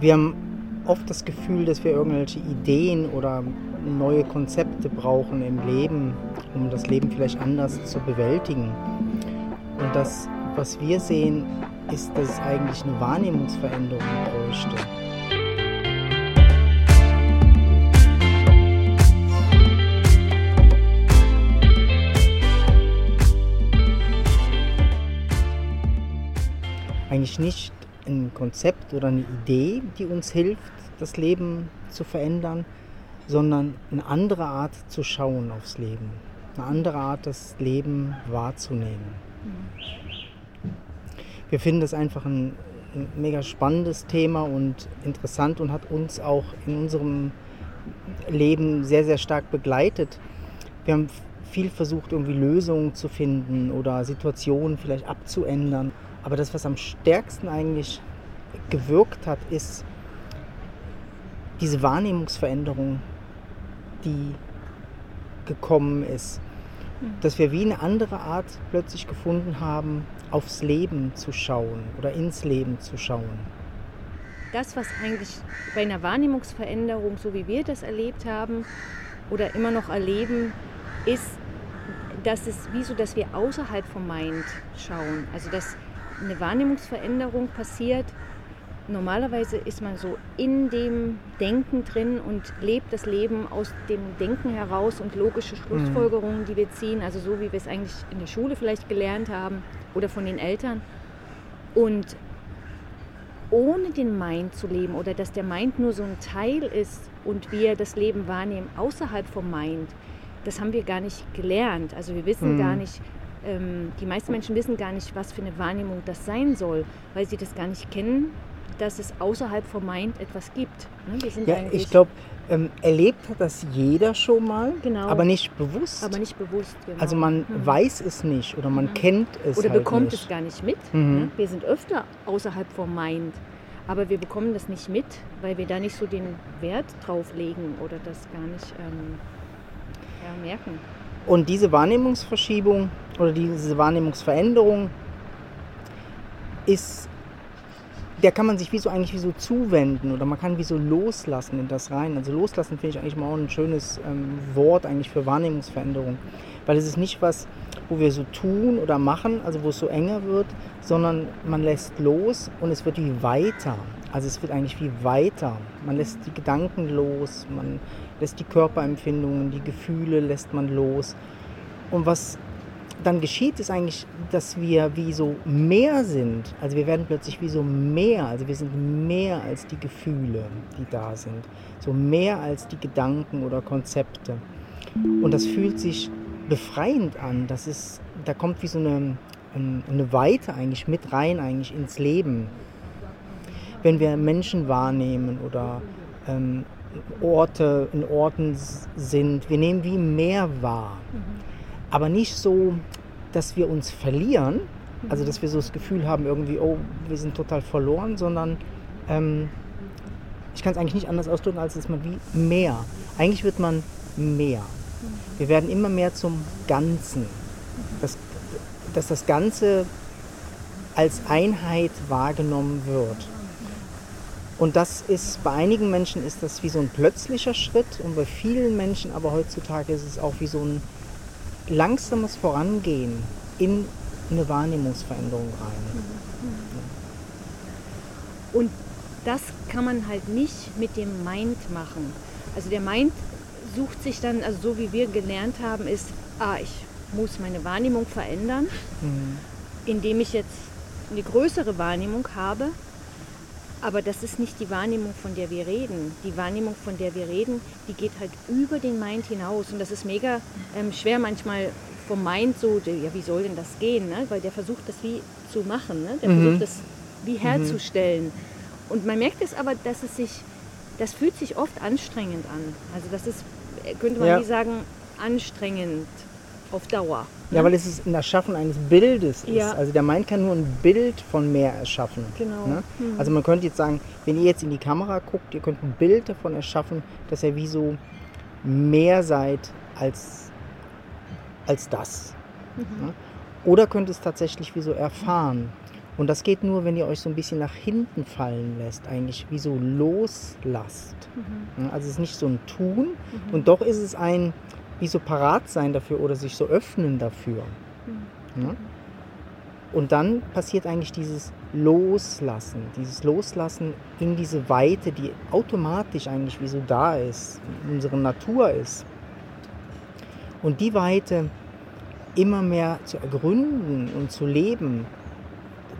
wir haben oft das Gefühl, dass wir irgendwelche Ideen oder neue Konzepte brauchen im Leben, um das Leben vielleicht anders zu bewältigen. Und das, was wir sehen, ist, dass es eigentlich eine Wahrnehmungsveränderung bräuchte. Eigentlich nicht ein Konzept oder eine Idee, die uns hilft, das Leben zu verändern, sondern eine andere Art zu schauen aufs Leben, eine andere Art, das Leben wahrzunehmen. Wir finden das einfach ein, ein mega spannendes Thema und interessant und hat uns auch in unserem Leben sehr, sehr stark begleitet. Wir haben viel versucht, irgendwie Lösungen zu finden oder Situationen vielleicht abzuändern. Aber das, was am stärksten eigentlich gewirkt hat, ist diese Wahrnehmungsveränderung, die gekommen ist. Mhm. Dass wir wie eine andere Art plötzlich gefunden haben, aufs Leben zu schauen oder ins Leben zu schauen. Das, was eigentlich bei einer Wahrnehmungsveränderung, so wie wir das erlebt haben oder immer noch erleben, ist, dass es wie so, dass wir außerhalb vom Mind schauen. Also dass eine Wahrnehmungsveränderung passiert. Normalerweise ist man so in dem Denken drin und lebt das Leben aus dem Denken heraus und logische Schlussfolgerungen, die wir ziehen, also so wie wir es eigentlich in der Schule vielleicht gelernt haben oder von den Eltern. Und ohne den Mind zu leben oder dass der Mind nur so ein Teil ist und wir das Leben wahrnehmen außerhalb vom Mind, das haben wir gar nicht gelernt. Also wir wissen mhm. gar nicht, ähm, die meisten Menschen wissen gar nicht, was für eine Wahrnehmung das sein soll, weil sie das gar nicht kennen, dass es außerhalb vom Mind etwas gibt. Ne? ja, ich glaube, ähm, erlebt hat das jeder schon mal, genau. aber nicht bewusst. Aber nicht bewusst, genau. Also man mhm. weiß es nicht oder man mhm. kennt es Oder halt bekommt nicht. es gar nicht mit. Mhm. Ne? Wir sind öfter außerhalb vom Mind, aber wir bekommen das nicht mit, weil wir da nicht so den Wert drauf legen oder das gar nicht ähm, ja, merken. Und diese Wahrnehmungsverschiebung oder diese Wahrnehmungsveränderung ist, der kann man sich wie so eigentlich wie so zuwenden oder man kann wie so loslassen in das rein. Also loslassen finde ich eigentlich mal auch ein schönes ähm, Wort eigentlich für Wahrnehmungsveränderung. Weil es ist nicht was, wo wir so tun oder machen, also wo es so enger wird, sondern man lässt los und es wird wie weiter. Also es wird eigentlich wie weiter. Man lässt die Gedanken los, man lässt die Körperempfindungen, die Gefühle lässt man los. Und was dann geschieht, ist eigentlich, dass wir wie so mehr sind. Also wir werden plötzlich wie so mehr. Also wir sind mehr als die Gefühle, die da sind. So mehr als die Gedanken oder Konzepte. Und das fühlt sich befreiend an. Das ist, da kommt wie so eine, eine Weite eigentlich mit rein eigentlich ins Leben wenn wir Menschen wahrnehmen oder ähm, Orte in Orten sind, wir nehmen wie mehr wahr. Mhm. Aber nicht so, dass wir uns verlieren, also dass wir so das Gefühl haben, irgendwie, oh, wir sind total verloren, sondern ähm, ich kann es eigentlich nicht anders ausdrücken, als dass man wie mehr. Eigentlich wird man mehr. Wir werden immer mehr zum Ganzen. Dass, dass das Ganze als Einheit wahrgenommen wird. Und das ist bei einigen Menschen ist das wie so ein plötzlicher Schritt und bei vielen Menschen aber heutzutage ist es auch wie so ein langsames Vorangehen in eine Wahrnehmungsveränderung rein. Und das kann man halt nicht mit dem Mind machen. Also der Mind sucht sich dann, also so wie wir gelernt haben, ist, ah, ich muss meine Wahrnehmung verändern, mhm. indem ich jetzt eine größere Wahrnehmung habe aber das ist nicht die Wahrnehmung, von der wir reden. Die Wahrnehmung, von der wir reden, die geht halt über den Mind hinaus. Und das ist mega ähm, schwer manchmal vom Mind so, ja, wie soll denn das gehen? Ne? Weil der versucht das wie zu machen. Ne? Der mhm. versucht das wie herzustellen. Mhm. Und man merkt es aber, dass es sich, das fühlt sich oft anstrengend an. Also das ist, könnte man ja. wie sagen, anstrengend auf Dauer. Ja, weil es ist ein Erschaffen eines Bildes ist. Ja. Also der Mind kann nur ein Bild von mehr erschaffen. Genau. Ne? Mhm. Also man könnte jetzt sagen, wenn ihr jetzt in die Kamera guckt, ihr könnt ein Bild davon erschaffen, dass ihr wie so mehr seid als, als das. Mhm. Ne? Oder könnt es tatsächlich wie so erfahren. Und das geht nur, wenn ihr euch so ein bisschen nach hinten fallen lässt, eigentlich wie so loslasst. Mhm. Ja, Also es ist nicht so ein Tun Mhm. und doch ist es ein wie so parat sein dafür oder sich so öffnen dafür. Mhm. Ja? Und dann passiert eigentlich dieses Loslassen, dieses Loslassen in diese Weite, die automatisch eigentlich wie so da ist, in unserer Natur ist. Und die Weite immer mehr zu ergründen und zu leben,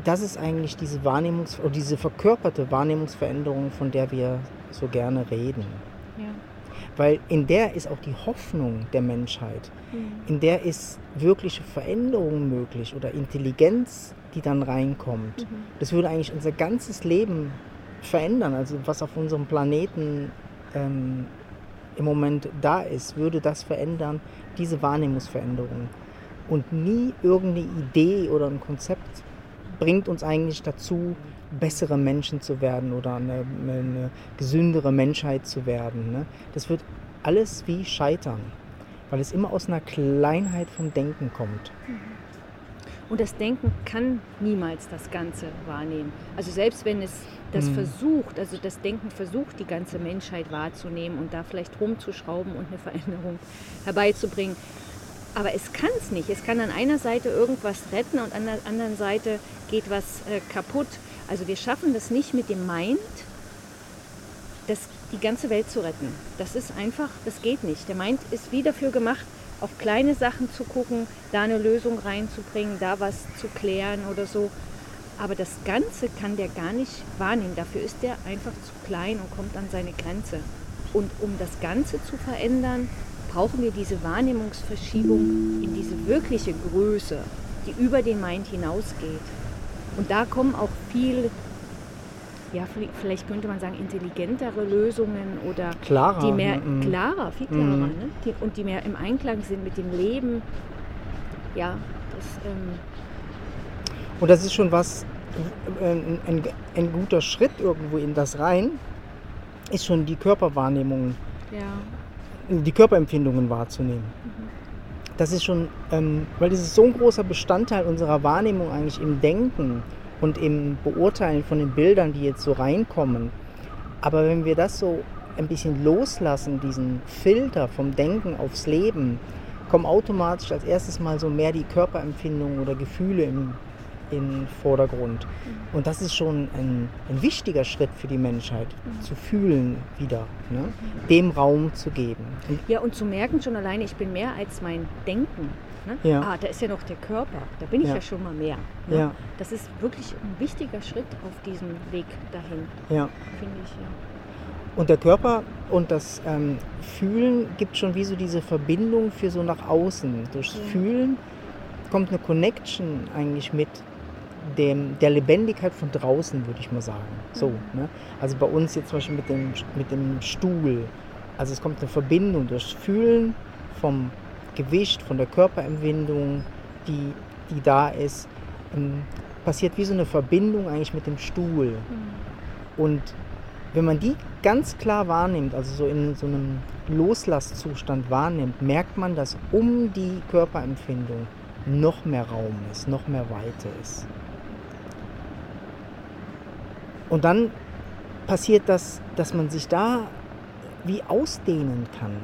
das ist eigentlich diese Wahrnehmungs- oder diese verkörperte Wahrnehmungsveränderung, von der wir so gerne reden. Weil in der ist auch die Hoffnung der Menschheit Mhm. in der ist wirkliche Veränderung möglich oder Intelligenz, die dann reinkommt. Mhm. Das würde eigentlich unser ganzes Leben verändern. Also was auf unserem Planeten ähm, im Moment da ist, würde das verändern, diese Wahrnehmungsveränderung. Und nie irgendeine Idee oder ein Konzept bringt uns eigentlich dazu, bessere Menschen zu werden oder eine, eine gesündere Menschheit zu werden. Ne? Das wird alles wie scheitern, weil es immer aus einer Kleinheit vom Denken kommt. Und das Denken kann niemals das Ganze wahrnehmen. Also selbst wenn es das Mhm. versucht, also das Denken versucht, die ganze Menschheit wahrzunehmen und da vielleicht rumzuschrauben und eine Veränderung herbeizubringen. Aber es kann es nicht. Es kann an einer Seite irgendwas retten und an der anderen Seite geht was äh, kaputt. Also wir schaffen das nicht mit dem Mind, das, die ganze Welt zu retten. Das ist einfach, das geht nicht. Der Mind ist wie dafür gemacht, auf kleine Sachen zu gucken, da eine Lösung reinzubringen, da was zu klären oder so. Aber das Ganze kann der gar nicht wahrnehmen. Dafür ist der einfach zu klein und kommt an seine Grenze. Und um das Ganze zu verändern, brauchen wir diese Wahrnehmungsverschiebung in diese wirkliche Größe, die über den Mind hinausgeht. Und da kommen auch viel, ja, vielleicht könnte man sagen, intelligentere Lösungen oder Klarer. die mehr? Mhm. klarer, viel klarer, Mhm. ne? die, und die mehr im Einklang sind mit dem Leben. Ja, das, ähm, Und das ist schon was, äh, ein, ein, ein guter Schritt irgendwo in das rein, ist schon die Körperwahrnehmung, ja, die Körperempfindungen wahrzunehmen. Das ist schon, ähm, weil das ist so ein großer Bestandteil unserer Wahrnehmung eigentlich im Denken und im Beurteilen von den Bildern, die jetzt so reinkommen. Aber wenn wir das so ein bisschen loslassen, diesen Filter vom Denken aufs Leben, kommen automatisch als erstes mal so mehr die Körperempfindungen oder Gefühle im, im Vordergrund. Und das ist schon ein, ein wichtiger Schritt für die Menschheit, zu fühlen wieder, ne? dem Raum zu geben. Ja, und zu merken schon alleine, ich bin mehr als mein Denken. Ne? Ja. Ah, da ist ja noch der Körper, da bin ich ja, Ja. schon mal mehr. Ne? Ja. Das ist wirklich ein wichtiger Schritt auf diesem Weg dahin, ja. finde ich. Ja. Und der Körper und das ähm, Fühlen gibt schon wie so diese Verbindung für so nach außen. Durchs. Fühlen kommt eine Connection eigentlich mit dem, der Lebendigkeit von draußen, würde ich mal sagen. So, Mhm. ne? Also bei uns jetzt zum Beispiel mit dem, mit dem Stuhl. Also es kommt eine Verbindung durchs Fühlen vom Gewicht, von der Körperempfindung, die, die da ist. Ähm, passiert wie so eine Verbindung eigentlich mit dem Stuhl. Und wenn man die ganz klar wahrnimmt, also so in so einem Loslasszustand wahrnimmt, merkt man, dass um die Körperempfindung noch mehr Raum ist, noch mehr Weite ist. Und dann passiert das, dass man sich da wie ausdehnen kann,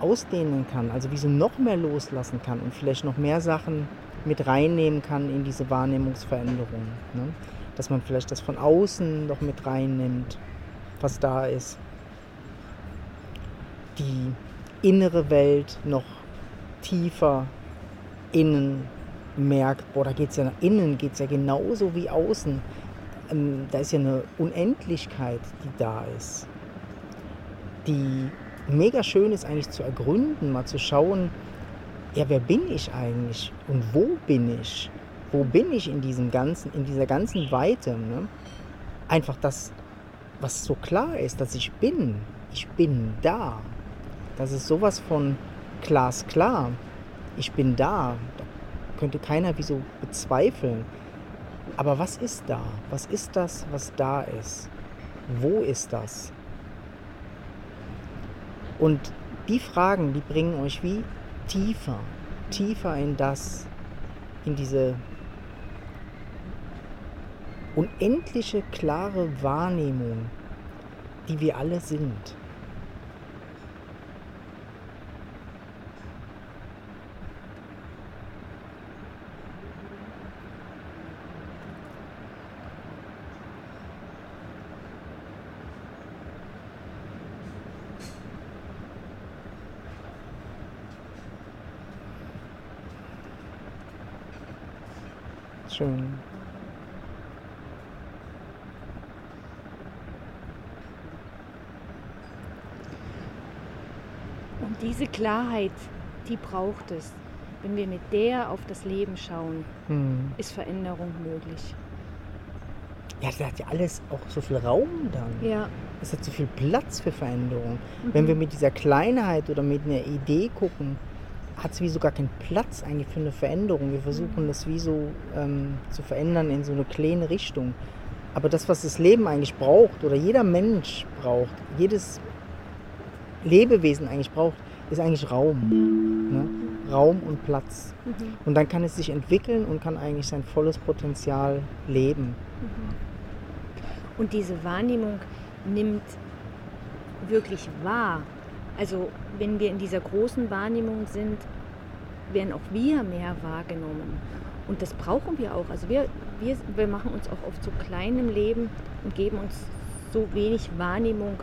ausdehnen kann, also wie so noch mehr loslassen kann und vielleicht noch mehr Sachen mit reinnehmen kann in diese Wahrnehmungsveränderung. Ne? Dass man vielleicht das von außen noch mit reinnimmt, was da ist. Die innere Welt noch tiefer innen merkt, boah, da geht es ja nach innen, geht es ja genauso wie außen. Ähm, da ist ja eine Unendlichkeit, die da ist. Die mega schön ist eigentlich zu ergründen, mal zu schauen, ja, wer bin ich eigentlich und wo bin ich? Wo bin ich in diesem ganzen, in dieser ganzen Weite? Ne? Einfach das, was so klar ist, dass ich bin. Ich bin da. Das ist sowas von glasklar. Ich bin da. Da könnte keiner wieso bezweifeln. Aber was ist da? Was ist das, was da ist? Wo ist das? Und die Fragen, die bringen euch wie tiefer, tiefer in das, in diese unendliche, klare Wahrnehmung, die wir alle sind. Schön. Und diese Klarheit, die braucht es. Wenn wir mit der auf das Leben schauen, Hm. ist Veränderung möglich. Ja, da hat ja alles auch so viel Raum dann. Ja. Es hat so viel Platz für Veränderung. Wenn wir mit dieser Kleinheit oder mit einer Idee gucken, hat es wie so gar keinen Platz eigentlich für eine Veränderung. Wir versuchen das wie so ähm, zu verändern in so eine kleine Richtung. Aber das, was das Leben eigentlich braucht oder jeder Mensch braucht, jedes Lebewesen eigentlich braucht, ist eigentlich Raum. Ne? Raum und Platz. Mhm. Und dann kann es sich entwickeln und kann eigentlich sein volles Potenzial leben. Und diese Wahrnehmung nimmt wirklich wahr. Also wenn wir in dieser großen Wahrnehmung sind, werden auch wir mehr wahrgenommen. Und das brauchen wir auch. Also wir, wir, wir machen uns auch oft so klein im Leben und geben uns so wenig Wahrnehmung,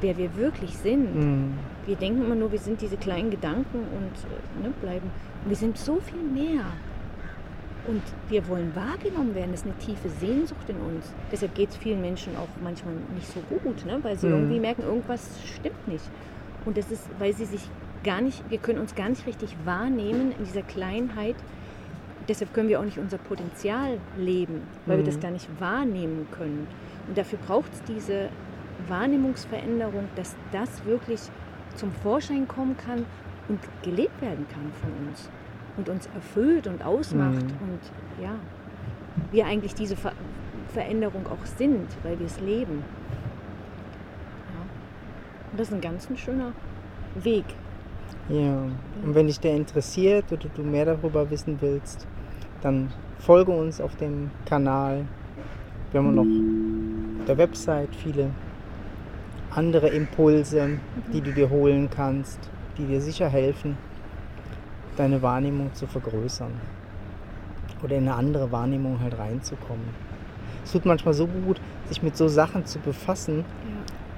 wer wir wirklich sind. Mhm. Wir denken immer nur, wir sind diese kleinen Gedanken und äh, ne, bleiben. Und wir sind so viel mehr. Und wir wollen wahrgenommen werden. Das ist eine tiefe Sehnsucht in uns. Deshalb geht es vielen Menschen auch manchmal nicht so gut, ne? weil sie Mhm. irgendwie merken, irgendwas stimmt nicht. Und das ist, weil sie sich gar nicht, wir können uns gar nicht richtig wahrnehmen in dieser Kleinheit. Deshalb können wir auch nicht unser Potenzial leben, weil wir das Mhm. gar nicht wahrnehmen können. Und dafür braucht es diese Wahrnehmungsveränderung, dass das wirklich zum Vorschein kommen kann und gelebt werden kann von uns und uns erfüllt und ausmacht Mhm. und ja, wir eigentlich diese Ver Veränderung auch sind, weil wir es leben. Das ist ein ganz ein schöner Weg. Ja, und wenn dich der interessiert oder du mehr darüber wissen willst, dann folge uns auf dem Kanal. Wir haben noch auf der Website viele andere Impulse, die du dir holen kannst, die dir sicher helfen, deine Wahrnehmung zu vergrößern oder in eine andere Wahrnehmung halt reinzukommen. Es tut manchmal so gut, sich mit so Sachen zu befassen,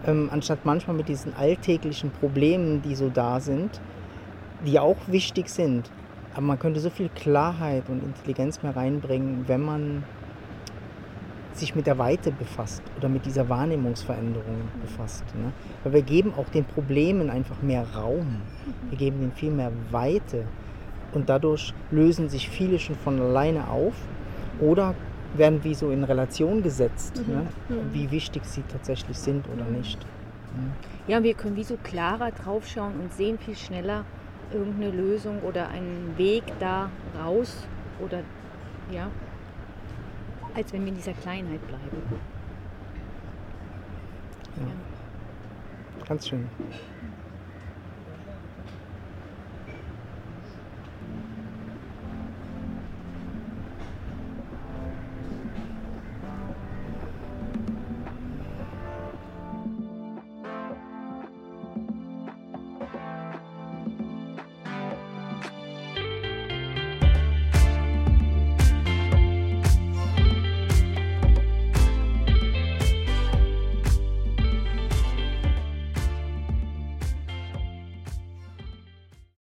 ähm, anstatt manchmal mit diesen alltäglichen Problemen, die so da sind, die auch wichtig sind. Aber man könnte so viel Klarheit und Intelligenz mehr reinbringen, wenn man sich mit der Weite befasst oder mit dieser Wahrnehmungsveränderung befasst. Ne? Weil wir geben auch den Problemen einfach mehr Raum. Wir geben ihnen viel mehr Weite. Und dadurch lösen sich viele schon von alleine auf oder werden wie so in Relation gesetzt, Mhm. ne? Mhm. wie wichtig sie tatsächlich sind oder nicht. Ja, wir können wie so klarer draufschauen und sehen viel schneller irgendeine Lösung oder einen Weg da raus oder ja, als wenn wir in dieser Kleinheit bleiben. Ja. Ganz schön.